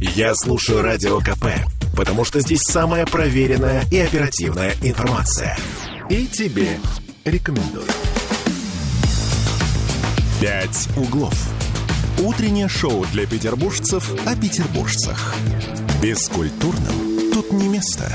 Я слушаю Радио КП, потому что здесь самая проверенная и оперативная информация. И тебе рекомендую. «Пять углов». Утреннее шоу для петербуржцев о петербуржцах. Бескультурным тут не место.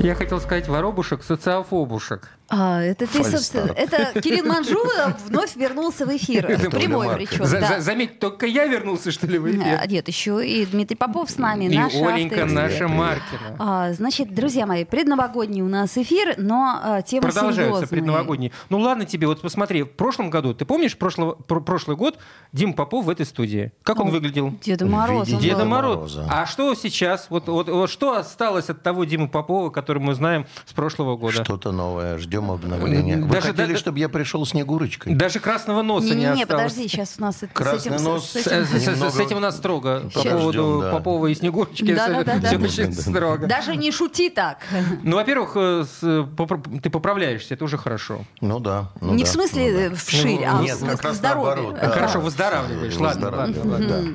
Я хотел сказать воробушек, социофобушек. А, это ты, собственно, это Кирилл Манжула вновь вернулся в эфир. Прямой причем. За- да. за- Заметь, только я вернулся, что ли, в эфир. А, Нет, еще и Дмитрий Попов с нами, И наш Оленька автор. наша Маркина. А, значит, друзья мои, предновогодний у нас эфир, но а, тема Продолжаются серьезная. предновогодние. Ну ладно тебе, вот посмотри, в прошлом году, ты помнишь прошлого, пр- прошлый год Дим Попов в этой студии? Как он Ну, выглядел? Деда Мороз. виде он Деда. Мороза. А что сейчас? Вот, вот, вот что осталось от того Димы Попова, который мы знаем с прошлого года? Что-то новое. Ждем обновления. Вы Даже- хотели, да- чтобы я пришел Снегурочкой? Даже красного носа не, Не-не-не, осталось. подожди, сейчас у нас это- с Красный этим... нос. с- с Немного- с этим у нас строго. По поводу да. Попова и Снегурочки Да-да-да-да. все очень строго. Даже не шути так. Ну, во-первых, э, ты поправляешься, это уже хорошо. Ну да. ну не да, в смысле ну да. э, вширь, а Нет, в смысле здоровья. наоборот, А, да. Хорошо, выздоравливаешь. Ладно, ладно, Выздоравливаю, ладно.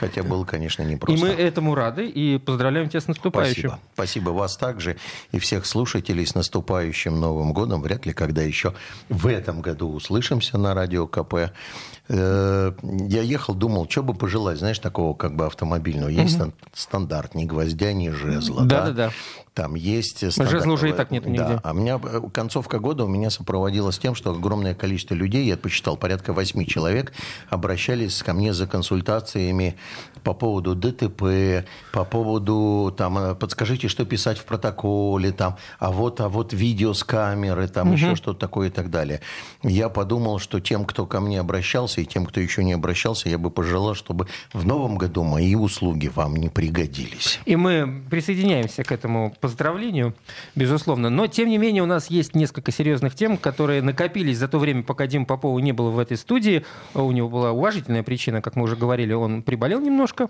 Хотя было, конечно, И непросто. мы этому рады и поздравляем тебя с наступающим. Спасибо. Спасибо вас также и всех слушателей с наступающим Новым годом. Вряд ли когда еще в этом году услышимся на радио КП. Э, Я ехал, думал, что бы пожелать, знаешь, такого как бы автомобильного. Есть стан- стандарт, ни гвоздя, ни жезла. Да-да-да. Там есть... Жезла уже и так нету нигде. Да. А у меня э, концовка года у меня сопроводилась тем, что огромное количество людей, я посчитал, порядка восьми человек, обращались ко мне за консультациями по поводу ДТП, по поводу, там, э, подскажите, что писать в протоколе, там, а вот, а вот видео с камеры, там, еще что-то такое и так далее. Я подумал, что тем, кто ко мне обращался, и тем, кто еще не обращался, я бы пожелал, чтобы в новом году мои услуги вам не пригодились. И мы присоединяемся к этому поздравлению, безусловно. Но, тем не менее, у нас есть несколько серьезных тем, которые накопились за то время, пока Дим Попова не было в этой студии. У него была уважительная причина, как мы уже говорили, он приболел немножко.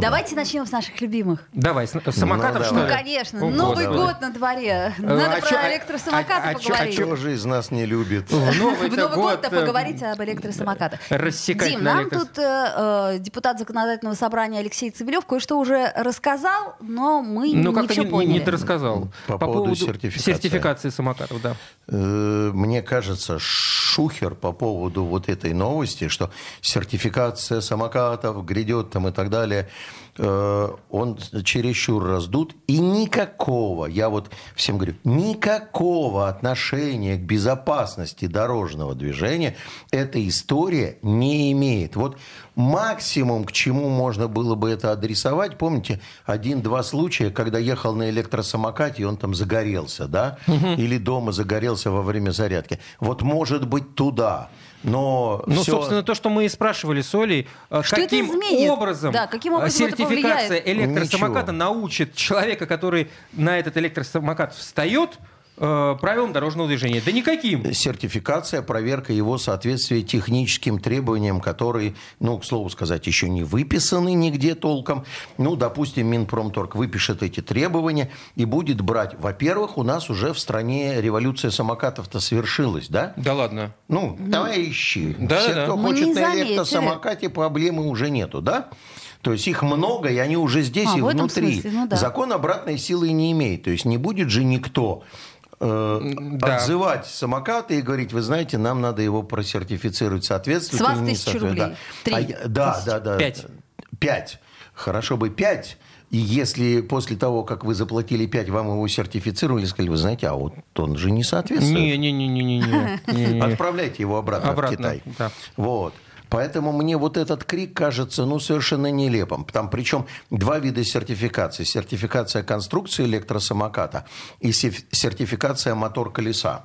Давайте начнем с наших любимых. Давай, с с самокатов, Ну, что Ну, ли? конечно, О, Новый Господи. год на дворе. а Надо чё- про а- электросамокаты а- а чё- а поговорить. Кто же из нас не любит? В Новый год-то год, э, поговорить об электросамокатах. рассекать Дим, на нам электрос- тут э, э, депутат законодательного собрания Алексей Цивилев кое-что уже рассказал, но мы Ну, не все не, не поняли. дорассказал. По поводу сертификации. сертификации самокатов, да. Э, Мне кажется, шухер по поводу вот этой новости, что сертификация самокатов грядет там и так далее, э, он чересчур раздут. И никакого, я вот всем говорю, никакого отношения к безопасности дорожного движения эта история не имеет. Вот максимум, к чему можно было бы это адресовать, помните, один-два случая, когда ехал на электросамокате, и он там загорелся, да? Или дома загорелся во время зарядки. Вот может быть туда. Но Ну, всё- собственно, то, что мы и спрашивали с Олей, э, Что каким образом, Да, каким образом сертификация электросамоката Ничего. научит человека, который на этот электросамокат встает, правилам дорожного движения? Да никаким. Сертификация, проверка его соответствия техническим требованиям, которые, ну, к слову сказать, еще не выписаны нигде толком. Ну, допустим, Минпромторг выпишет эти требования и будет брать. Во-первых, у нас уже в стране революция самокатов-то свершилась, да? Да ладно. Ну, давай ищи. Да, Все, да, кто да. Мы хочет не на электросамокате, проблемы уже нету, да? То есть их много, и они уже здесь А, и в этом внутри. смысле, ну да. Закон обратной силы не имеет. То есть не будет же никто э, Да. отзывать самокаты и говорить, вы знаете, нам надо его просертифицировать, соответствует С вас или не тысячу соответствует. рублей. Да. Три А я- да, да, да. Пять. Пять. Хорошо бы пять. И если после того, как вы заплатили 5, вам его сертифицировали, сказали, вы знаете, а вот он же не соответствует. Не-не-не-не-не. Отправляйте его обратно, Обратно, в Китай. да. Вот. Поэтому мне вот этот крик кажется ну, совершенно нелепым. Там причем два вида сертификации. Сертификация конструкции электросамоката и сертификация мотор-колеса.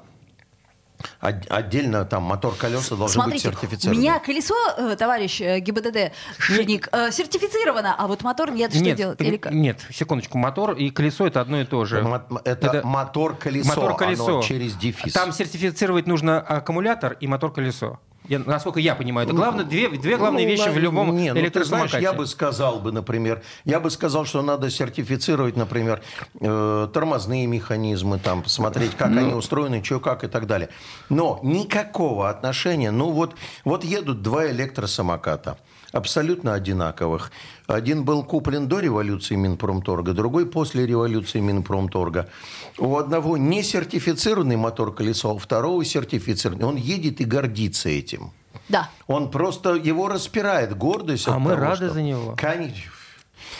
От- Отдельно там мотор колеса должен быть Смотрите, у сертифицирован. меня колесо, э, товарищ э, ГИБДД, Шник, э, сертифицировано, а вот мотор нет, что Нет, делать? при- Или как? нет, секундочку, мотор и колесо это одно и то же. Это, Это мотор-колесо, Мотор-колесо. оно через дефис. Там сертифицировать нужно аккумулятор и мотор-колесо. Я- насколько я понимаю, это главное, две, две главные Ну, вещи в любом не, ну, ты электросамокате. знаешь, я бы сказал бы, например, я бы сказал, что надо сертифицировать, например, э, тормозные механизмы, там, посмотреть, как Ну. они устроены, что, как и так далее. Но никакого отношения, ну вот, вот едут два электросамоката. Абсолютно одинаковых. Один был куплен до революции Минпромторга, другой после революции Минпромторга. У одного не сертифицированный мотор-колесо, у второго сертифицированный. Он едет и гордится этим. Да. Он просто, его распирает гордость. А мы того, рады что... за него. Конечно.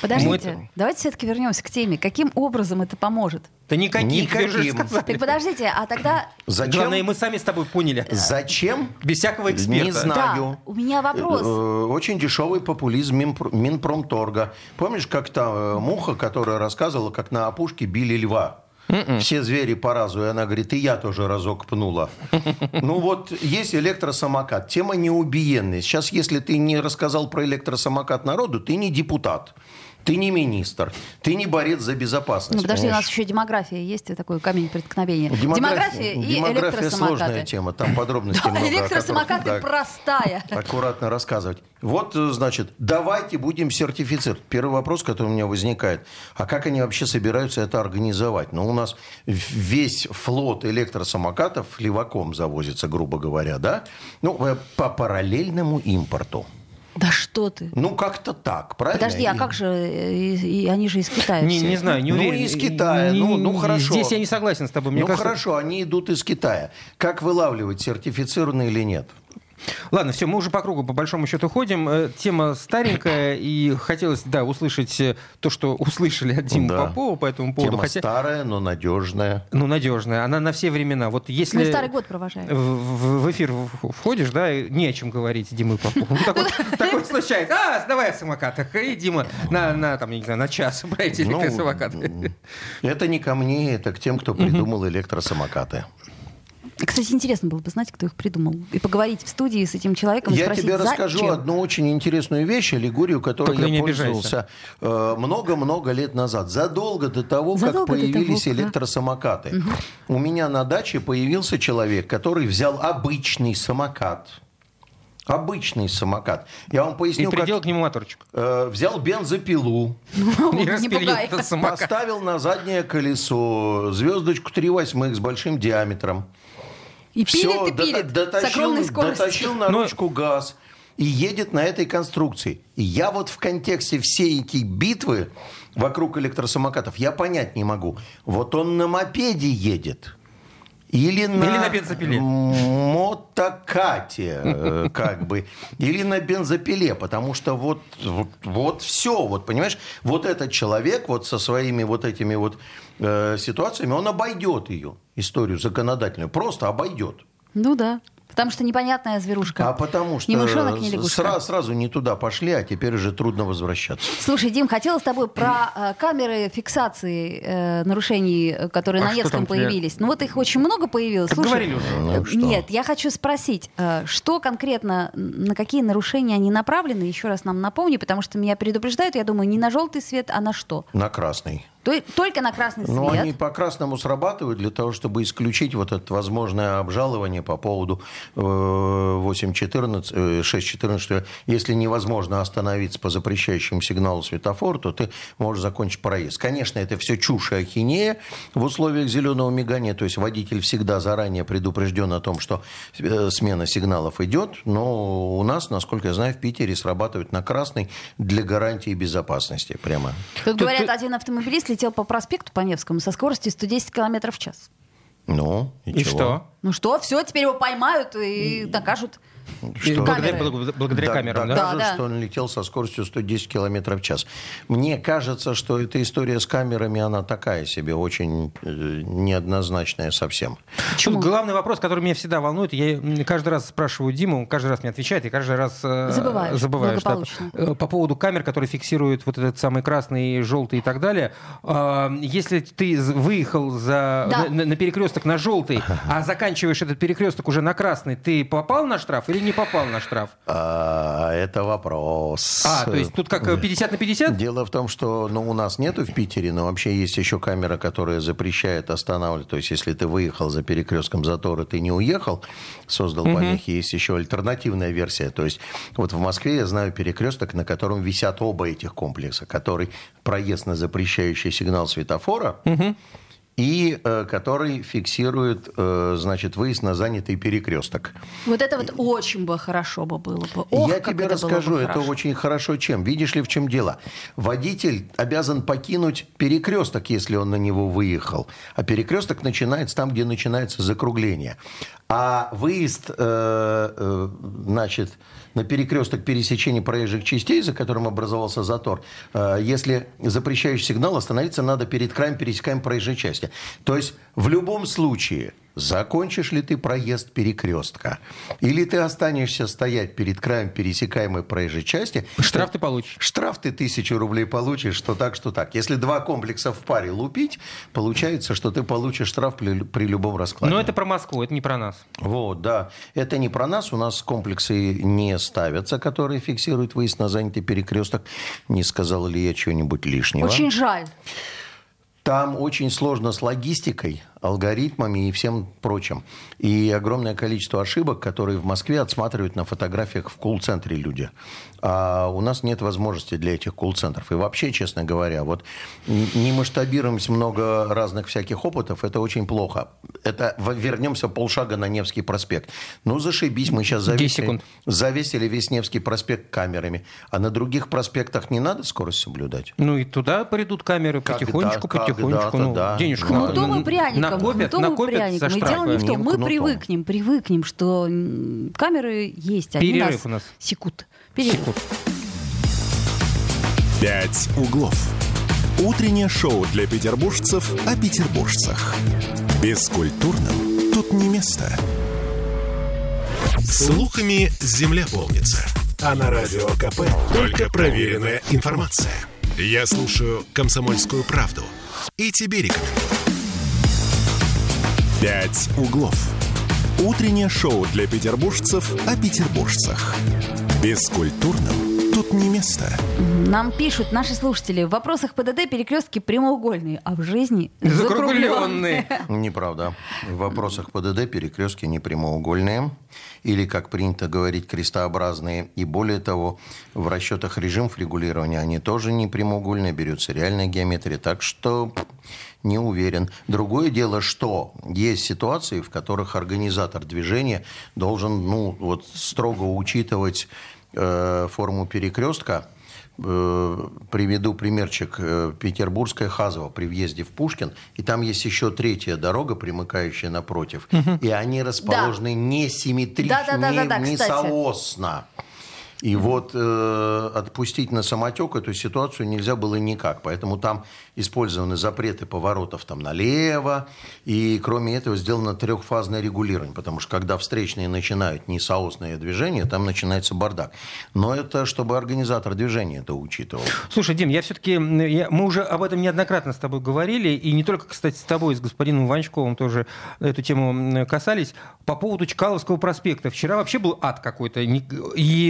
Подождите, Мы... давайте все-таки вернемся к теме. Каким образом это поможет? Да никаким. никаким. Так подождите, а тогда... Зачем? Главное, мы сами с тобой поняли. Зачем? Без всякого эксперта. Не знаю. Да, у меня вопрос. Э, очень дешевый популизм Минпромторга. Помнишь, как-то э, муха, которая рассказывала, как на опушке били льва? Mm-mm. М-м. Все звери по разу. И она говорит, и я тоже разок пнула. Ну вот, есть электросамокат. Тема неубиенная. Сейчас, если ты не рассказал про электросамокат народу, ты не депутат. Ты не министр, ты не борец за безопасность. Ну, подожди, понимаешь? у нас еще демография есть, такой камень преткновения. Демография, демография и демография сложная тема, там подробности много. Электросамокаты простая. Аккуратно рассказывать. Вот, значит, давайте будем сертифицировать. Первый вопрос, который у меня возникает, а как они вообще собираются это организовать? Ну, у нас весь флот электросамокатов леваком завозится, грубо говоря, да? Ну, э, по параллельному импорту. Да что ты? Ну, как-то так, правильно? Подожди, а как же, и, и они же из Китая Не, не знаю, не уверен. Ну, из Китая, не, ну, ну хорошо. Здесь я не согласен с тобой. Мне ну, кажется... хорошо, они идут из Китая. Как вылавливать, сертифицированные или нет? Ладно, все, мы уже по кругу, по большому счету, ходим. Э, тема старенькая, и хотелось, да, услышать э, то, что услышали от Димы да. Попова по этому поводу. Тема Хотя... старая, но надежная. Ну, надежная. Она на все времена. Вот если... Мы Старый год провожаем. В, в эфир входишь, да, не о чем говорить Димы Попову. Ну, так вот, такое случается. А, давай о самокатах. И Дима на, на, там, не знаю, на час про эти ну, электросамокаты. Это не ко мне, это к тем, кто придумал электросамокаты. Кстати, интересно было бы знать, кто их придумал. И поговорить в студии с этим человеком. Я спросить, тебе расскажу зачем? одну очень интересную вещь, аллегорию, которой Только я пользовался э, много-много лет назад. Задолго до того, Задолго как появились того, электросамокаты. Угу. У меня на даче появился человек, который взял обычный самокат. Обычный самокат. Я вам поясню, И приделал как... к нему моторчик. Э, взял бензопилу. И распилил этот самокат. Поставил на заднее колесо звездочку 3 восьмых с большим диаметром. И пилит, Все, и пилит дотащил, с огромной скоростью. Дотащил на ручку газ и едет на этой конструкции. И я вот в контексте всей этой битвы вокруг электросамокатов, я понять не могу. Вот он на мопеде едет. Или на, или на бензопиле. мотокате, э, как бы. Или на бензопиле, потому что вот, вот, вот все, вот понимаешь, вот этот человек вот со своими вот этими вот э, ситуациями, он обойдет ее, историю законодательную, просто обойдет. Ну да. Потому что непонятная зверушка. А потому что ни мышонок, ни сразу, сразу не туда пошли, а теперь уже трудно возвращаться. Слушай, Дим, хотела с тобой про э, камеры фиксации э, нарушений, э, которые а на Невском появились. Тебе? Ну вот их очень много появилось. Слушай, говорили уже. Ну, что? Нет, я хочу спросить, э, что конкретно, на какие нарушения они направлены? Еще раз нам напомни, потому что меня предупреждают, я думаю, не на желтый свет, а на что? На красный. Только на красный свет. Но они по красному срабатывают для того, чтобы исключить вот это возможное обжалование по поводу 8.14, 6.14, что если невозможно остановиться по запрещающему сигналу светофора, то ты можешь закончить проезд. Конечно, это все чушь и ахинея в условиях зеленого мигания, то есть водитель всегда заранее предупрежден о том, что э, смена сигналов идет, но у нас, насколько я знаю, в Питере срабатывают на красный для гарантии безопасности прямо. Как говорят, один автомобилист летел по проспекту по Невскому со скоростью 110 км в час. Ну, и, и что? Ну что, все, теперь его поймают и накажут. Что? Благодаря, благодаря да, камерам, да? Докажут, да, да. что он летел со скоростью 110 км в час. Мне кажется, что эта история с камерами, она такая себе, очень э, неоднозначная совсем. Почему? главный вопрос, который меня всегда волнует, я каждый раз спрашиваю Диму, каждый раз мне отвечает, и каждый раз э, забываю, забываю что, э, по поводу камер, которые фиксируют вот этот самый красный, желтый и так далее. Э, если ты выехал за, да. на, на перекресток на желтый, а заканчиваешь этот перекресток уже на красный, ты попал на штраф или или не попал на штраф? А, это вопрос. А, то есть тут как 50 на 50? Дело в том, что ну, у нас нету в Питере, но вообще есть еще камера, которая запрещает останавливать. То есть если ты выехал за перекрестком затора, ты не уехал, создал угу. помехи, есть еще альтернативная версия. То есть вот в Москве я знаю перекресток, на котором висят оба этих комплекса, который проезд на запрещающий сигнал светофора, угу и э, который фиксирует, э, значит, выезд на занятый перекресток. Вот это вот очень бы хорошо бы было бы. Ох, Я тебе это было бы расскажу, это хорошо. очень хорошо чем. Видишь ли, в чем дело? Водитель обязан покинуть перекресток, если он на него выехал. А перекресток начинается там, где начинается закругление. А выезд, э, э, значит, на перекресток пересечения проезжих частей, за которым образовался затор, э, если запрещающий сигнал, остановиться надо перед краем пересекаемой проезжей части. То есть в любом случае Закончишь ли ты проезд перекрестка? Или ты останешься стоять перед краем пересекаемой проезжей части? Штраф ты получишь. Штраф ты тысячу рублей получишь, что так, что так. Если два комплекса в паре лупить, получается, что ты получишь штраф при, при любом раскладе. Но это про Москву, это не про нас. Вот, да. Это не про нас. У нас комплексы не ставятся, которые фиксируют выезд на занятый перекресток. Не сказал ли я чего-нибудь лишнего? Очень жаль. Там очень сложно с логистикой, алгоритмами и всем прочим. И огромное количество ошибок, которые в Москве отсматривают на фотографиях в колл-центре люди. А у нас нет возможности для этих колл-центров. И вообще, честно говоря, вот не масштабируемся много разных всяких опытов, это очень плохо. Это вернемся полшага на Невский проспект. Ну, зашибись, мы сейчас 10 завесили, завесили весь Невский проспект камерами. А на других проспектах не надо скорость соблюдать? Ну и туда придут камеры Когда- потихонечку, потихонечку. когда-то, Ну, да. денежку Кнутом на- и пряником. накопят, кнутом и накопят за пряником. И дело не в том, мы кнутом. привыкнем, привыкнем, что камеры есть, они Перерыв нас у нас. секут. Перерыв. Секунд. «Пять углов». Утреннее шоу для петербуржцев о петербуржцах. Бескультурным тут не место. Слухами земля полнится. А на радио КП только проверенная информация. Я слушаю «Комсомольскую правду» и тебе рекомендую. «Пять углов». Утреннее шоу для петербуржцев о петербуржцах. Бескультурным тут не место. Нам пишут наши слушатели, в вопросах ПДД перекрестки прямоугольные, а в жизни Закругленные. Неправда. В вопросах ПДД перекрестки не прямоугольные, или, как принято говорить, крестообразные. И более того, в расчетах режимов регулирования они тоже не прямоугольные, берется реальная геометрия. Так что не уверен. Другое дело, что есть ситуации, в которых организатор движения должен ну, вот, строго учитывать э, форму перекрестка, Э, приведу примерчик. Э, Петербургская Хазова при въезде в Пушкин. И там есть еще третья дорога, примыкающая напротив. И они расположены не симметрично, Да-да-да-да-да, не, не кстати. соосно. И вот э, отпустить на самотек эту ситуацию нельзя было никак. Поэтому там использованы запреты поворотов там налево. И кроме этого сделано трехфазное регулирование. Потому что когда встречные начинают несоосное движение, там начинается бардак. Но это чтобы организатор движения это учитывал. Слушай, Дим, я все-таки... Мы уже об этом неоднократно с тобой говорили, и не только, кстати, с тобой, с господином Ванчковым тоже эту тему касались. По поводу Чкаловского проспекта. Вчера вообще был ад какой-то. И, мы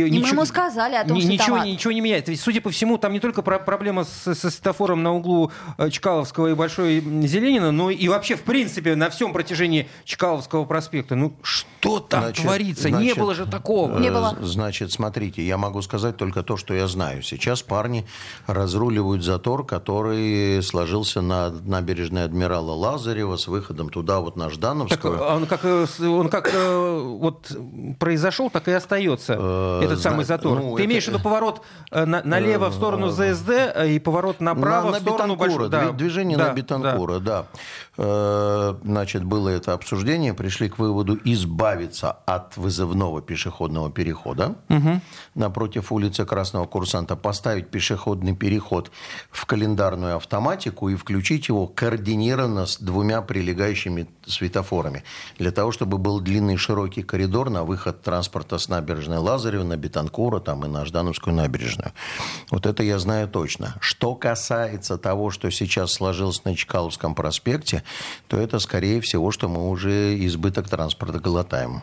ничего- ему сказали о том, ни- что ничего, там ад. ничего не меняется. Ведь, судя по всему, там не только про- проблема с, со светофором на углу Чкаловского и Большой Зеленина, но и вообще, в принципе, на всем протяжении Чкаловского проспекта. Ну, что там Значит, творится? не значит, было же такого. Не Э, было. Значит, смотрите, я могу сказать только то, что я знаю. Сейчас парни разруливают затор, который сложился на набережной адмирала Лазарева с выходом туда, вот на Так, Ждановскую. он как, э, он как э, вот произошел, так и остается Э, этот самый затор. ну, Ты это- имеешь в виду поворот э, на- налево в сторону ЗСД э, и поворот направо на, на в сторону Бетанкура. Да, дви- движение да, на Бетанкура, да. Э, Значит, было это обсуждение, пришли к выводу избавиться от вызывного пешеходного перехода напротив улицы Красного Курсанта, поставить пешеходный переход в календарную автоматику и включить его координированно с двумя прилегающими светофорами, для того, чтобы был длинный широкий коридор на выход транспорта с набережной Лазарева на Бетанкура там, и на Ждановскую набережную. Вот это я знаю точно. Что касается того, что сейчас сложилось на Чкаловском проспекте, то это, скорее всего, что мы уже избыток транспорта глотаем.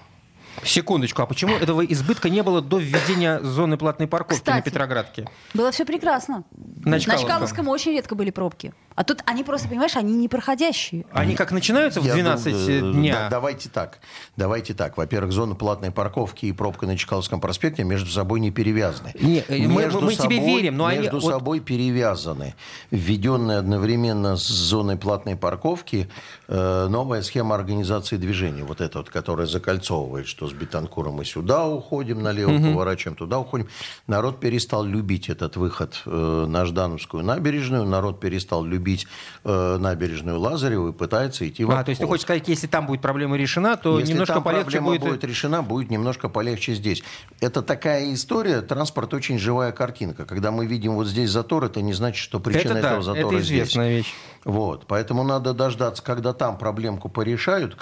Секундочку, а почему этого избытка не было до введения зоны платной парковки Кстати. на Петроградке? Было все прекрасно. На На Чкаловском. Чкаловском очень редко были пробки. А тут они просто, понимаешь, они непроходящие. Они как начинаются в Я 12 думаю, дня? да, давайте так. Давайте так. Во-первых, зона платной парковки и пробка на Чкаловском проспекте между собой не перевязаны. Не, э, мы- Между мы тебе собой- верим, но они- между вот- собой перевязаны. Введенная одновременно с зоной платной парковки э, новая схема организации движения. Вот эта вот, которая закольцовывает, что с Бетанкура мы сюда уходим, налево поворачиваем, туда уходим. Народ перестал любить этот выход э, на Ждановскую набережную. Народ перестал любить э, набережную Лазареву и пытается идти в А, то есть ты хочешь сказать, если там будет проблема решена, то Если немножко там полегче проблема будет... будет... решена, будет немножко полегче здесь. Это такая история, транспорт очень живая картинка. Когда мы видим вот здесь затор, это не значит, что причина Это да, этого затора это здесь. известная вещь. Вот, поэтому надо дождаться, когда там проблемку порешают,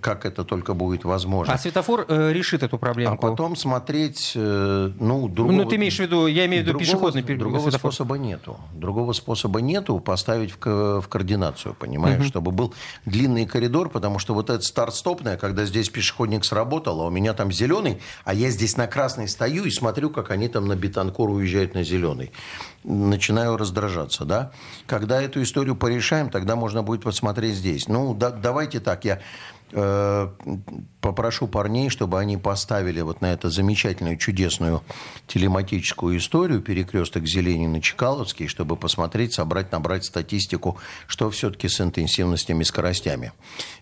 как, это только будет возможно. А светофор э, решит эту А проблемку. потом смотреть, э, ну, другого... Ну, ты имеешь в виду, я имею в виду другого- пешеходный пер- Другого светофор. способа нету. Другого способа нету поставить в, в координацию, понимаешь, чтобы был длинный коридор, потому что вот это старт-стопное, когда здесь пешеходник сработал, а у меня там зеленый, а я здесь на красный стою и смотрю, как они там на Бетанкур уезжают на зеленый. Начинаю раздражаться, да. Когда эту историю порешаем, тогда можно будет посмотреть здесь. Ну, да- давайте так, я э, попрошу парней, чтобы они поставили вот на эту замечательную, чудесную телематическую историю перекресток Зеленина Чекаловский, чтобы посмотреть, собрать, набрать статистику, что все-таки с интенсивностями и скоростями.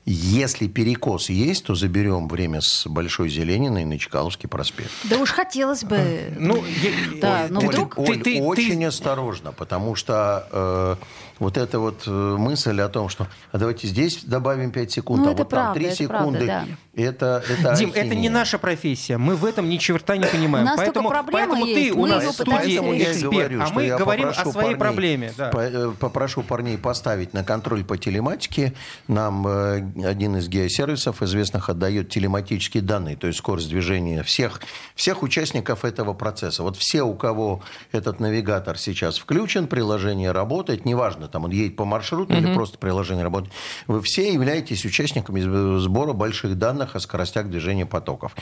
Если перекос есть, то заберем время с Большой Зелениной на Чекаловский проспект. Да уж хотелось бы. Ну, я- Да, Оль, ну ты- вдруг- ты- Оль, ты- ты- очень осторожно, потому что э, вот эта вот э, мысль о том, что а давайте здесь добавим 5 секунд, Ну, а вот там правда, 3 это секунды, правда, да. Это, это Дим, это не ахинея. наша профессия. Мы в этом ни черта не понимаем. У нас поэтому, поэтому есть, ты у нас в студии эксперт, говорю, а мы говорим о своей парней- проблеме. да. по- э, Попрошу парней поставить на контроль по телематике. Нам э, один из геосервисов известных отдает телематические данные, то есть скорость движения всех, всех участников этого процесса. Вот все, у кого этот навигатор сейчас включен, приложение работает, неважно, там он едет по маршруту или просто приложение работает, вы все являетесь участниками сбора больших данных о скоростях движения потоков.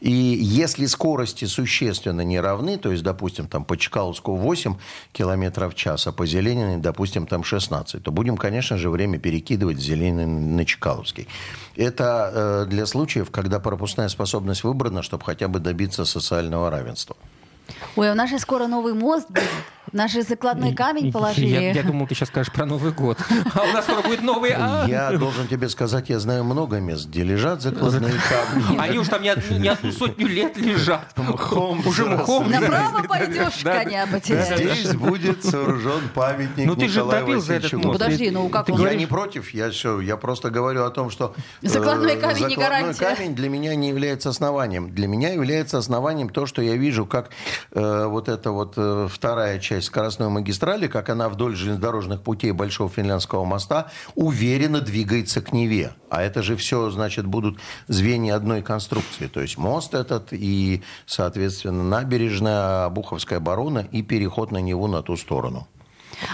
И если скорости существенно не равны, то есть, допустим, там по Чкаловску 8 километров в час, а по Зелениной, допустим, там 16, то будем, конечно же, время перекидывать с на Чкаловский. Это э, для случаев, когда пропускная способность выбрана, чтобы хотя бы добиться социального равенства. Ой, у нас же скоро новый мост будет. Наш же закладной камень положили. Я, я думал, ты сейчас скажешь про Новый год. А у нас скоро будет новый... а? Я должен тебе сказать, я знаю много мест, где лежат закладные камни. Они уж там не одну, не одну сотню лет лежат. Мхом Уже мхом. Направо пойдешь, коня потеряешь. Здесь будет сооружен памятник Ну, ты же топил за этот мост. Подожди, ну как он... Я не против, я, все, я просто говорю о том, что... э, Закладной камень не закладной гарантия. камень для меня не является основанием. Для меня является основанием то, что я вижу, как э, вот эта вот э, вторая часть скоростной магистрали, как она вдоль железнодорожных путей Большого Финляндского моста уверенно двигается к Неве. А это же все, значит, будут звенья одной конструкции. То есть мост этот и, соответственно, набережная, Обуховская оборона и переход на Неву на ту сторону.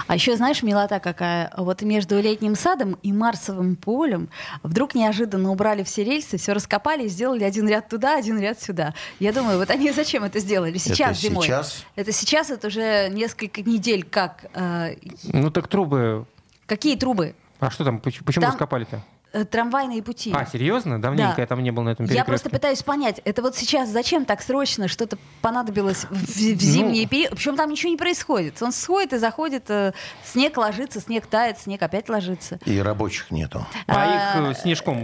А еще знаешь, милота какая? Вот между летним садом и Марсовым полем вдруг неожиданно убрали все рельсы, все раскопали и сделали один ряд туда, один ряд сюда. Я думаю, вот они зачем это сделали? Сейчас Это зимой. сейчас? Это сейчас, это уже несколько недель как. э, Ну так трубы... какие трубы? А что там? Поч- Почему Там- раскопали-то? Э, Трамвайные пути. А, серьезно? Давненько Да. я там не был на этом Я перекрестке. просто пытаюсь понять, это вот сейчас зачем так срочно что-то понадобилось в, Ну, в зимний период? Причем там ничего не происходит. Он сходит и заходит, э, снег ложится, снег тает, снег опять ложится. И рабочих нету. А А, их э, снежком...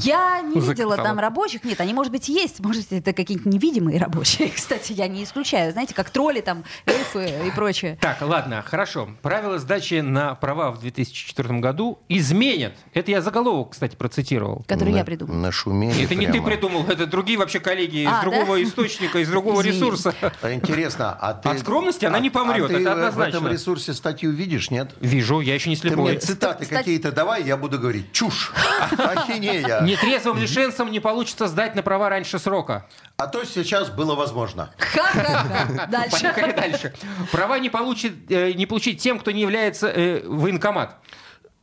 Я не видела там рабочих. Нет, они, может быть, есть. Может, это какие-нибудь невидимые рабочие. Кстати, я не исключаю. Знаете, как тролли там, эльфы и прочее. Так, ладно, хорошо. Правила сдачи на права в 2004 году изменят. Это я заголовок, кстати, процитировал. Который На- я придумала. Нашумели Это не ты прямо. придумал, это другие вообще коллеги А, из другого да? источника, из другого Извини. ресурса. А Интересно, а ты... От скромности она не помрет, а ты это однозначно. в этом ресурсе статью видишь, нет? Вижу, я еще не Ты слепой. мне цитаты Кстати- какие-то давай, я буду говорить. Чушь! Ахинея! Нетрезвым лишенцам не получится сдать на права раньше срока. А то сейчас было возможно. Ха-ха-ха. Дальше. Поехали дальше. Права не, получит, э, не получить тем, кто не является э, военкомат.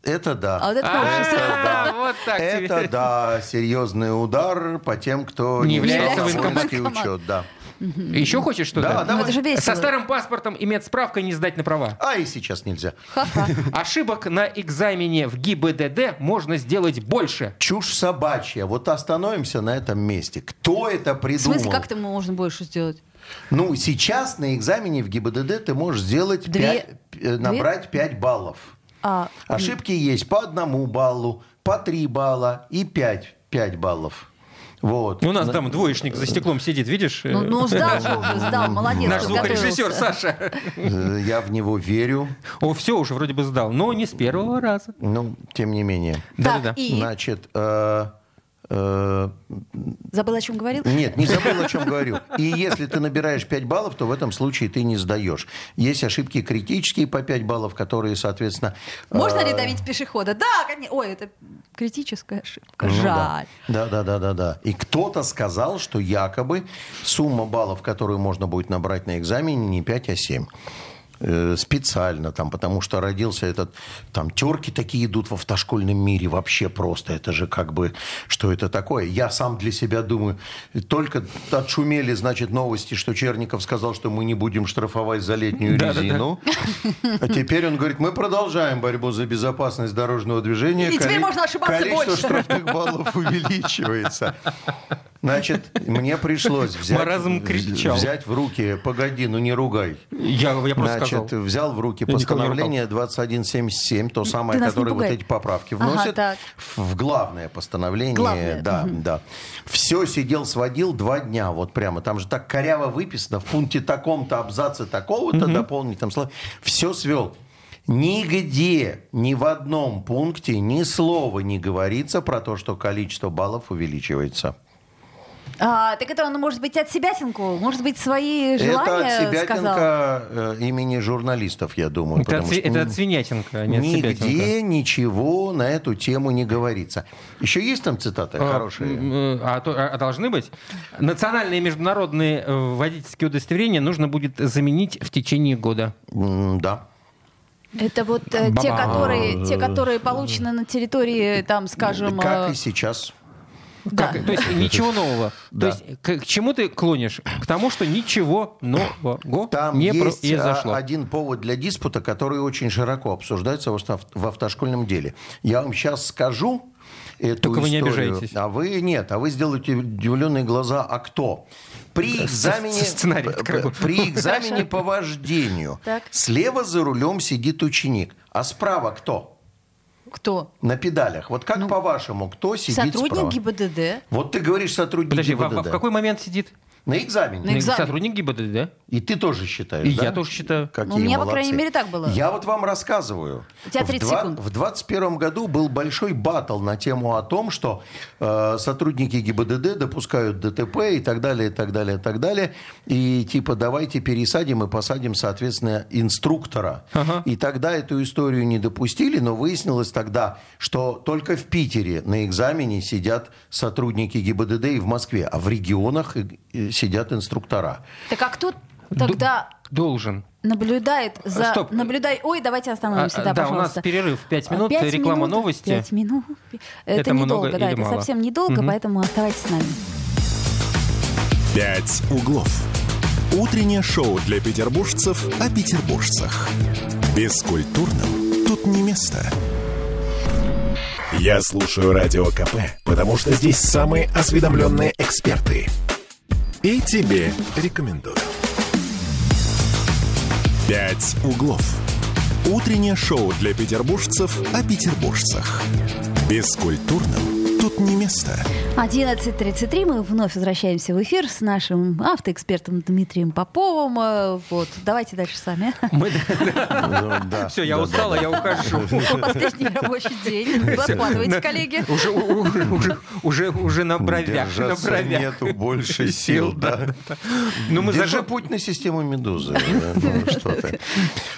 Это да. А вот это ужас. да. Вот так тебе. Это да, серьезный удар по тем, кто Не не является воинский учет, да. Еще хочешь что-то? Да, Ну, это же весело. Со старым паспортом и медсправкой не сдать на права. А и сейчас нельзя. Ха-ха. Ошибок на экзамене в ГИБДД можно сделать больше. Чушь собачья. Вот остановимся на этом месте. Кто это В придумал? смысле, как это можно больше сделать? Ну, сейчас на экзамене в ГИБДД ты можешь сделать Две- пять- э, набрать 5 баллов. А, Ошибки есть по одному баллу, по 3 балла и 5, 5 баллов. Вот. У нас там двоечник за стеклом сидит, видишь? ну, ну, сдал же уже, сдал, молодец. Наш звукорежиссер. Саша. Э, Я в него верю, О, все уже вроде бы сдал, но не с первого раза. но тем не менее. Так, и Значит, э, э, забыл, о чем говорил? нет, не забыл, о чем говорю. И если ты набираешь 5 баллов, то в этом случае ты не сдаешь. Есть ошибки критические по 5 баллов, которые, соответственно... Можно э, ли давить пешехода? Да, конечно. Ой, это критическая ошибка. Ну Жаль. Да, да, да, да, да. И кто-то сказал, что якобы сумма баллов, которую можно будет набрать на экзамене, не 5, а 7. Э, Специально там, потому что родился этот, там терки такие идут в автошкольном мире вообще просто. Это же как бы, что это такое? Я сам для себя думаю, только отшумели, значит, новости, что Черников сказал, что мы не будем штрафовать за летнюю резину. А теперь он говорит, мы продолжаем борьбу за безопасность дорожного движения. И теперь можно ошибаться Количество больше. штрафных баллов увеличивается. Значит, мне пришлось взять, взять в руки, погоди, ну не ругай. Я, я просто Значит, сказал. взял в руки Я постановление 2177, то самое, которое вот эти поправки Ага, вносит так. в главное постановление. Главное, Да, да. Все сидел, сводил два дня, вот прямо. Там же так коряво выписано, в пункте таком-то, абзаце такого-то дополнить там слова. Все свел. Нигде, ни в одном пункте ни слова не говорится про то, что количество баллов увеличивается. А, так это он, может быть, от себятинку? Может быть, свои Это желания от себя сказал? э, имени журналистов, я думаю. Это, от, что, это от свинятинка, а не от себятинка. Нигде ничего на эту тему не говорится. Еще есть там цитаты А, хорошие? э, А, то- а должны быть? Национальные и международные э, водительские удостоверения нужно будет заменить в течение года. М, Да. Это вот э, те, которые, те, которые получены на территории, там, скажем... Как э, и сейчас. Да. Как- то есть ничего нового. Да. То есть к, к чему ты клонишь? К тому, что ничего нового Там не есть произошло. а, один повод для диспута, который очень широко обсуждается в авто- в автошкольном деле. Я вам сейчас скажу эту Только вы не историю, обижайтесь. А вы нет, а вы сделаете удивленные глаза. А кто? При экзамене, сценарий при экзамене по вождению Так. слева за рулем сидит ученик, а справа кто? Кто? На педалях. Вот как по-вашему, кто сидит Сотрудник справа? ГИБДД. Вот ты говоришь сотрудник Подожди, в, ГИБДД. в какой момент сидит? На экзамене. На экзамене. Сотрудник ГИБДД, да? И ты тоже считаешь, И да? я тоже считаю. Какие Ну, у меня, по молодцы. крайней мере, так было. Я вот вам рассказываю. У тебя 30 в, два- секунд. в 21 году был большой батл на тему о том, что э, сотрудники ГИБДД допускают ДТП и так далее, и так далее, и так далее. И типа давайте пересадим и посадим, соответственно, инструктора. Ага. И тогда эту историю не допустили, но выяснилось тогда, что только в Питере на экзамене сидят сотрудники ГИБДД и в Москве, а в регионах сидят инструктора. Так а кто тогда Должен. наблюдает за... Стоп. Наблюдай... Ой, давайте остановимся, А, да, да, у нас перерыв 5 минут, Пять реклама минут, новости. Пять минут. Это, Это много недолго, да, или это мало? совсем недолго, Мгм. поэтому оставайтесь с нами. «Пять углов». Утреннее шоу для петербуржцев о петербуржцах. Бескультурным тут не место. Я слушаю Радио КП, потому что здесь самые осведомленные эксперты. И тебе рекомендую. «Пять углов». Утреннее шоу для петербуржцев о петербуржцах. Бескультурным тут не место. 11.33 мы вновь возвращаемся в эфир с нашим автоэкспертом Дмитрием Поповым. Э, Вот, давайте дальше сами. Мы- Да, Все, я устала, я ухожу. Последний рабочий день. Вы откладывайте, коллеги. Уже, уже, уже, уже, уже на бровях, на Держаться бровях. нету больше сил, да. Ну, мы Держи зажим- путь на систему Медузы. Ну.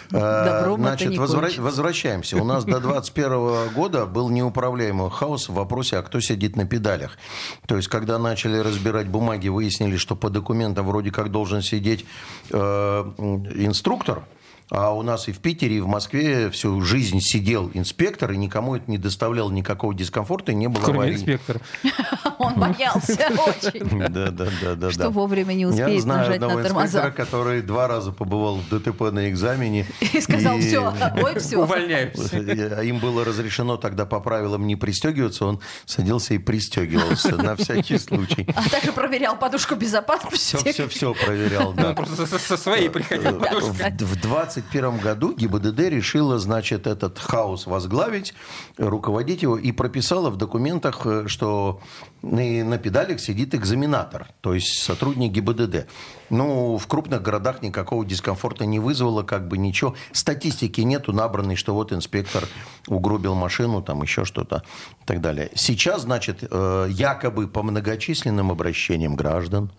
Добром Э, Значит, возвращаемся. У нас до 21 года был неуправляемый хаос в вопросе, а кто сидит на педалях. То есть, когда начали разбирать бумаги, выяснили, что по документам вроде как должен сидеть э, инструктор, А у нас и в Питере, и в Москве всю жизнь сидел инспектор, и никому это не доставляло никакого дискомфорта, и не было Кроме аварий. инспектора. Он боялся очень. Да, да, да, да. Что вовремя не Я успеет знаю нажать одного на тормоза. инспектора, который два раза побывал в ДТП на экзамене. И сказал, все, ой, все. Увольняемся. А Им было разрешено тогда по правилам не пристегиваться, он садился и пристегивался на всякий случай. А также проверял подушку безопасности. Все, все, все проверял, Он да. просто со- своей приходил В подушкой. в 21 году ГИБДД решила, значит, этот хаос возглавить, руководить его, и прописала в документах, э, что на педалях сидит экзаменатор, то есть сотрудник ГИБДД. Ну, в крупных городах никакого дискомфорта не вызвало, как бы ничего. Статистики нету набранной, что вот инспектор угробил машину, там еще что-то и так далее. Сейчас, значит, э, якобы по многочисленным обращениям граждан,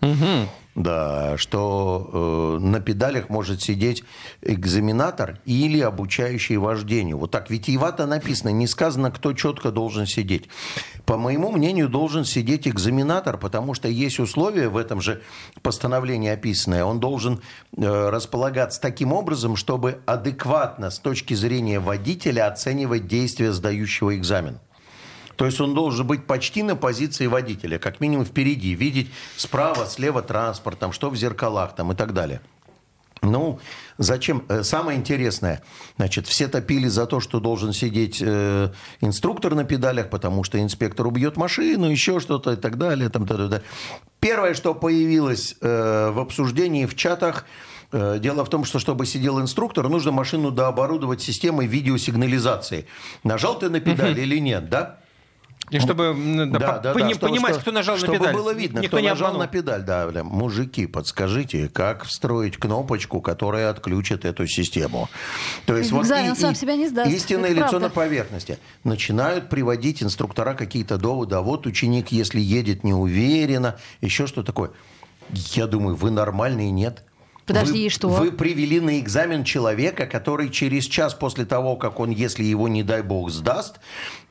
да, что э, на педалях может сидеть экзаменатор или обучающий вождению. Вот так витиевато написано, не сказано, кто четко должен сидеть. По моему мнению, должен сидеть экзаменатор, потому что есть условия в этом же постановлении описанное. Он должен э, располагаться таким образом, чтобы адекватно с точки зрения водителя оценивать действия сдающего экзамен. То есть он должен быть почти на позиции водителя, как минимум впереди, видеть справа, слева транспорт, там, что в зеркалах там, и так далее. Ну, зачем? Э, Самое интересное, значит, все топили за то, что должен сидеть э, инструктор на педалях, потому что инспектор убьет машину, еще что-то и так далее. Там, та-та-та. Первое, что появилось э, в обсуждении в чатах, э, дело в том, что чтобы сидел инструктор, нужно машину дооборудовать системой видеосигнализации. Нажал ты на педаль или нет, да? И чтобы м, да, по- пони- чтобы- понимать, чтобы- кто нажал на чтобы педаль. было видно, Никто кто не нажал обманул. на педаль. Да, бля, мужики, подскажите, как встроить кнопочку, которая отключит эту систему. То есть Экзамен сам себя не сдаст. Истинное Это лицо правда. на поверхности. Начинают приводить инструктора какие-то доводы. А вот ученик, если едет неуверенно, еще что такое. Я думаю, вы нормальные, нет? Подожди, Вы- и что? Вы привели на экзамен человека, который через час после того, как он, если его, не дай бог, сдаст,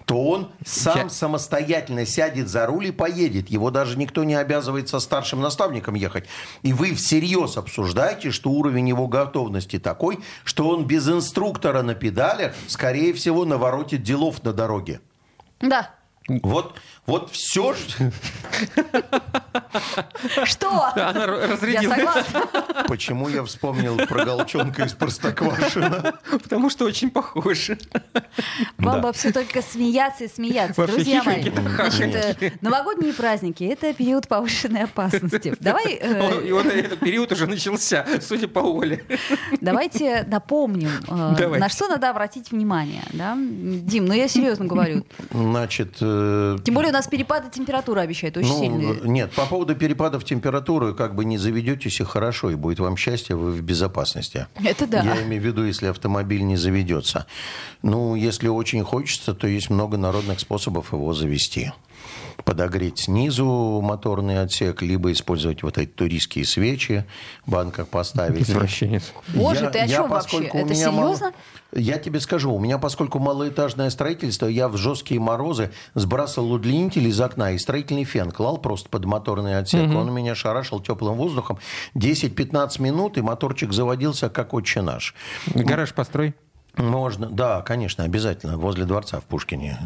то он сам Я- самостоятельно сядет за руль и поедет. Его даже никто не обязывает со старшим наставником ехать. И вы всерьез обсуждаете, что уровень его готовности такой, что он без инструктора на педалях, скорее всего, наворотит делов на дороге. Да. Вот, вот все, Что? Она р- Я разрядила. согласна. почему я вспомнил про Голчонка из Простоквашино. Потому что очень похож. Вам Да. все только смеяться и смеяться. Вообще Друзья мои, значит, э, новогодние праздники – это период повышенной опасности. Давай, э, И вот этот период уже начался, судя по Оле. давайте напомним, э, Давайте. на что надо обратить внимание. да? Дим, ну я серьезно говорю. Значит, Тем более нас перепады температуры обещают очень Ну, сильные. Нет, по поводу перепадов температуры, как бы не заведетесь и хорошо, и будет вам счастье, вы в безопасности. Это да. Я имею в виду, если автомобиль не заведется. Ну, если очень хочется, то есть много народных способов его завести. Подогреть снизу моторный отсек, либо использовать вот эти туристские свечи, в банках поставить. Извращенец. Боже, Я- ты о я, чем вообще? поскольку у Это меня мало- серьезно? Я тебе скажу, у меня, поскольку малоэтажное строительство, я в жесткие морозы сбрасывал удлинитель из окна и строительный фен клал просто под моторный отсек. Он у меня шарашил теплым воздухом 10-15 минут, и моторчик заводился, как отче наш. Гараж построй. Можно, да, конечно, обязательно, возле дворца в Пушкине.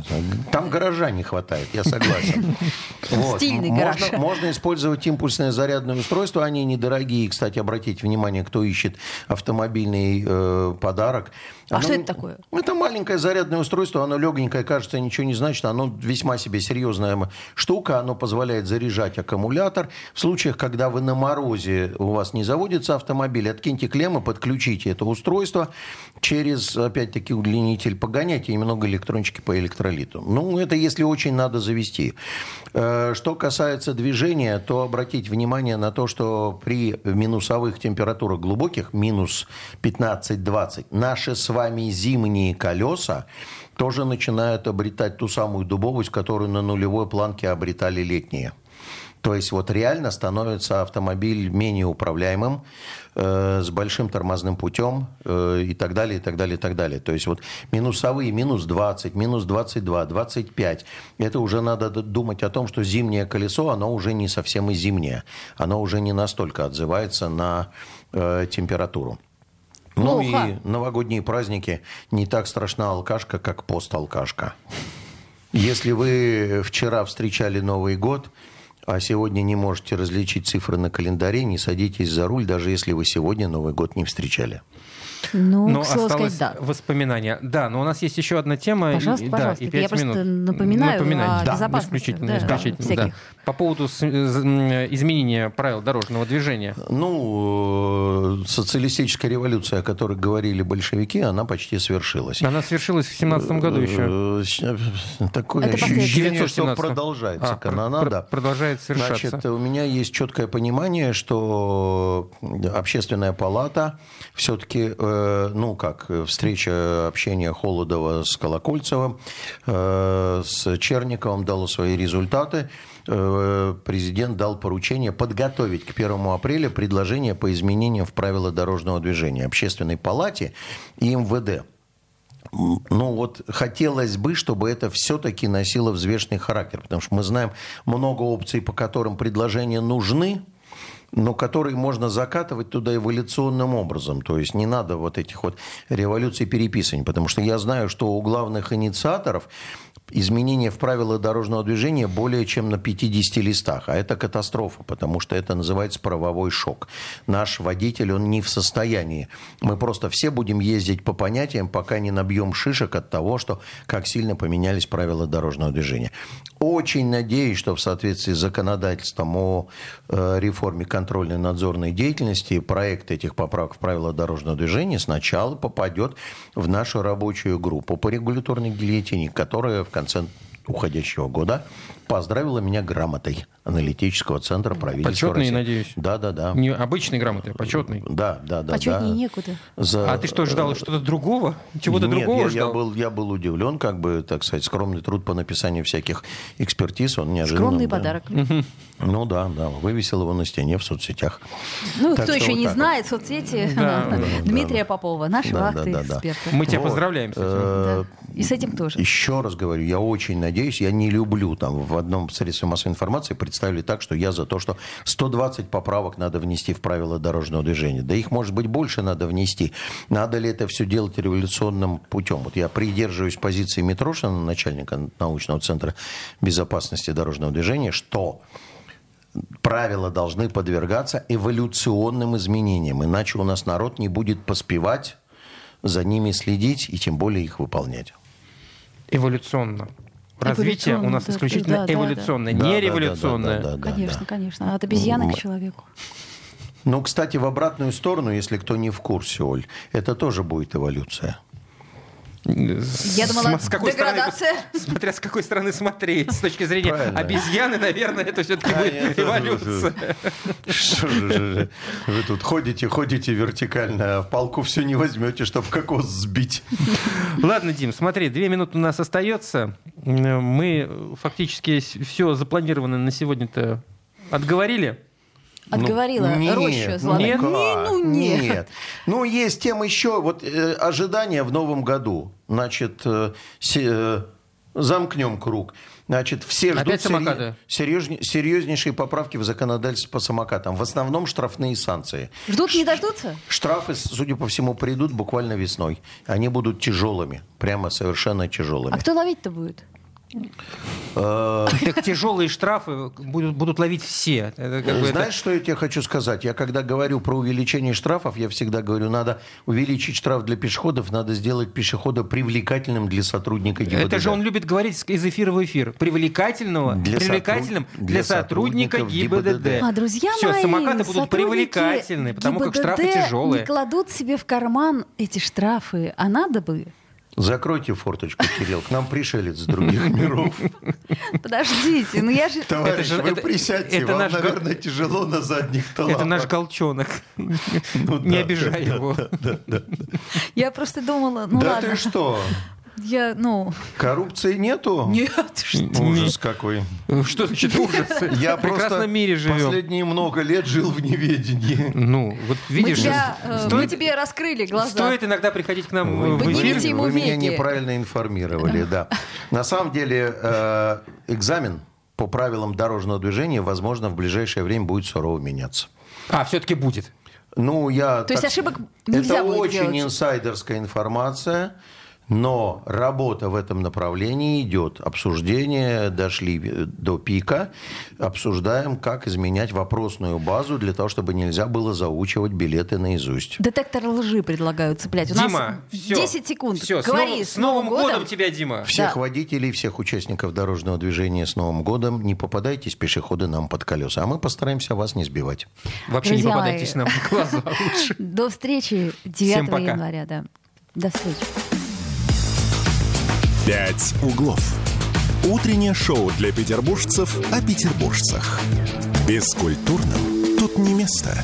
Там гаража не хватает, я согласен. Вот. Стильный можно, гараж. можно использовать импульсное зарядное устройство, они недорогие. Кстати, обратите внимание, кто ищет автомобильный э, подарок. А Оно- что это такое? Это маленькое зарядное устройство, оно легенькое, кажется, ничего не значит, оно весьма себе серьезная штука, оно позволяет заряжать аккумулятор. В случаях, когда вы на морозе, у вас не заводится автомобиль, откиньте клеммы, подключите это устройство через, опять-таки, удлинитель, погоняйте немного электрончики по электролиту. Ну, это если очень надо завести. Э, Что касается движения, то обратите внимание на то, что при минусовых температурах глубоких, минус 15-20, наши с вами зимние колеса тоже начинают обретать ту самую дубовость, которую на нулевой планке обретали летние. То есть вот реально становится автомобиль менее управляемым, э, с большим тормозным путем э, и так далее, и так далее, и так далее. То есть вот минусовые минус 20, минус 22, 25. Это уже надо думать о том, что зимнее колесо, оно уже не совсем и зимнее. Оно уже не настолько отзывается на э, температуру. Ну Плохо. и новогодние праздники не так страшна алкашка, как пост-алкашка. Если вы вчера встречали Новый год, а сегодня не можете различить цифры на календаре, не садитесь за руль, даже если вы сегодня Новый год не встречали. Ну, Но к слову осталось сказать, да. воспоминания. Да, но у нас есть еще одна тема. Пожалуйста, и, пожалуйста. Да, и Это я пять просто минут. напоминаю о Да, безопасности, исключительно, да, исключительно, да. всяких. По поводу изменения правил дорожного движения. Ну, э, социалистическая революция, о которой говорили большевики, она почти свершилась. Она свершилась в 17 году еще. Э, щ- Такое Это ощущение, что 917. продолжается А, канонада. пр- продолжает совершаться. Значит, у меня есть четкое понимание, что общественная палата все-таки, ну как, э, встреча общения Холодова с Колокольцевым, э, с Черниковым дала свои результаты. Э, Президент дал поручение подготовить к 1 апреля предложение по изменениям в правила дорожного движения Общественной палате и МВД. Ну вот хотелось бы, чтобы это все-таки носило взвешенный характер, потому что мы знаем много опций, по которым предложения нужны, но которые можно закатывать туда эволюционным образом. То есть не надо вот этих вот революций переписываний, потому что я знаю, что у главных инициаторов изменения в правила дорожного движения более чем на 50 листах. А это катастрофа, потому что это называется правовой шок. Наш водитель, он не в состоянии. Мы просто все будем ездить по понятиям, пока не набьем шишек от того, что как сильно поменялись правила дорожного движения. Очень надеюсь, что в соответствии с законодательством о э, реформе контрольной надзорной деятельности. Проект этих поправок в правила дорожного движения сначала попадет в нашу рабочую группу по регуляторной гильотине, которая в конце уходящего года поздравила меня грамотой аналитического центра правительства Почетной, России. надеюсь? Да, да, да. Не обычной грамоты, а почетной. Да, да, да. Почетнее да. некуда. За- А ты что, ждал что-то другого? Чего-то Нет, другого я, я ждал? был, я был удивлен, как бы, так сказать, скромный труд по написанию всяких экспертиз, он неожиданно... Скромный да. подарок. Ну да, да, вывесил его на стене в соцсетях. Ну, Так кто еще вот не знает соцсети Да, да, Дмитрия Попова, нашего Да, да. эксперта. Мы тебя Вот. поздравляем с этим. Э, Да. И с этим тоже. Еще раз говорю, я очень надеюсь, я не люблю там в одном средстве массовой информации представили так, что я за то, что 120 поправок надо внести в правила дорожного движения. Да их, может быть, больше надо внести. Надо ли это все делать революционным путем? Вот я придерживаюсь позиции Митрошина, начальника научного центра безопасности дорожного движения, что правила должны подвергаться эволюционным изменениям, иначе у нас народ не будет поспевать за ними следить и тем более их выполнять. Эволюционно. Развитие у нас да, исключительно да, эволюционное, Да, не революционное. да, да, да, Конечно, да. конечно. От обезьяны к человеку. Ну, кстати, в обратную сторону, если кто не в курсе, Оль, это тоже будет эволюция. Я думала, С какой стороны, деградация. смотря с какой стороны смотреть. С точки зрения Правильно. обезьяны, наверное, это все-таки А, будет эволюция. Что же вы тут ходите, ходите вертикально, а в палку все не возьмете, чтобы кокос сбить. Ладно, Дим, смотри, две минуты у нас остается. Мы фактически все запланированное на сегодня-то отговорили. Отговорила Ну, нет, рощу ну золотую. Нет? как? Ну, нет. Нет. Ну, есть тем еще, вот э, ожидания в новом году. Значит, э, се- э, замкнем круг. Значит, все ждут Опять самокаты? серьезне- серьезнейшие поправки в законодательство по самокатам. В основном штрафные санкции. Ждут, не дождутся? Штрафы, судя по всему, придут буквально весной. Они будут тяжелыми, прямо совершенно тяжелыми. А кто ловить-то будет? Э, Так тяжелые штрафы будут, будут ловить все. Это как бы это- Знаешь, что я тебе хочу сказать? Я когда говорю про увеличение штрафов, я всегда говорю, надо увеличить штраф для пешеходов, надо сделать пешехода привлекательным для сотрудника ГИБДД. Это же он любит говорить из эфира в эфир. Привлекательного, Для привлекательным сотруд- для, сотрудника ГИБДД. ГИБДД. А, друзья Все, мои, самокаты будут привлекательны, потому как ГИБДД штрафы тяжелые. не кладут себе в карман эти штрафы, а надо бы. Закройте форточку, Кирилл, к нам пришелец с других миров. Подождите, ну я же... Товарищ, же- вы это- присядьте, это вам, наш наверное, тяжело на задних-то Это наш лапах. голчонок. Ну Не да, обижай да, его. Я просто думала, ну Да ладно. ты что? Я, ну... Коррупции нету? Нет, что Ужас какой. Что значит ужас? Я В просто прекрасном мире живем. последние много лет жил в неведении. Ну, вот Мы, видишь, тебя, э, мы стоит, тебе раскрыли глаза. стоит иногда приходить к нам Вы, в эфир. вы- вы меня неправильно информировали, да. На самом деле э, экзамен по правилам дорожного движения, возможно, в ближайшее время будет сурово меняться. А, все-таки будет. Ну, я... То есть ошибок нельзя Это будет очень делать. инсайдерская информация, но работа в этом направлении идет. Обсуждения дошли до пика. Обсуждаем, как изменять вопросную базу для того, чтобы нельзя было заучивать билеты наизусть. Детектор лжи предлагаю цеплять. У Дима, нас все. 10 секунд. Все, Говори, с, Новым, с Новым годом тебя, Дима. Всех Да. водителей, всех участников дорожного движения с Новым годом. Не попадайтесь, пешеходы, нам под колеса. А мы постараемся вас не сбивать. Вообще не Друзья попадайтесь мои. нам в глаза лучше. До встречи 9 Всем пока. января. Да. До встречи. «Пять углов». Утреннее шоу для петербуржцев о петербуржцах. Бескультурным тут не место.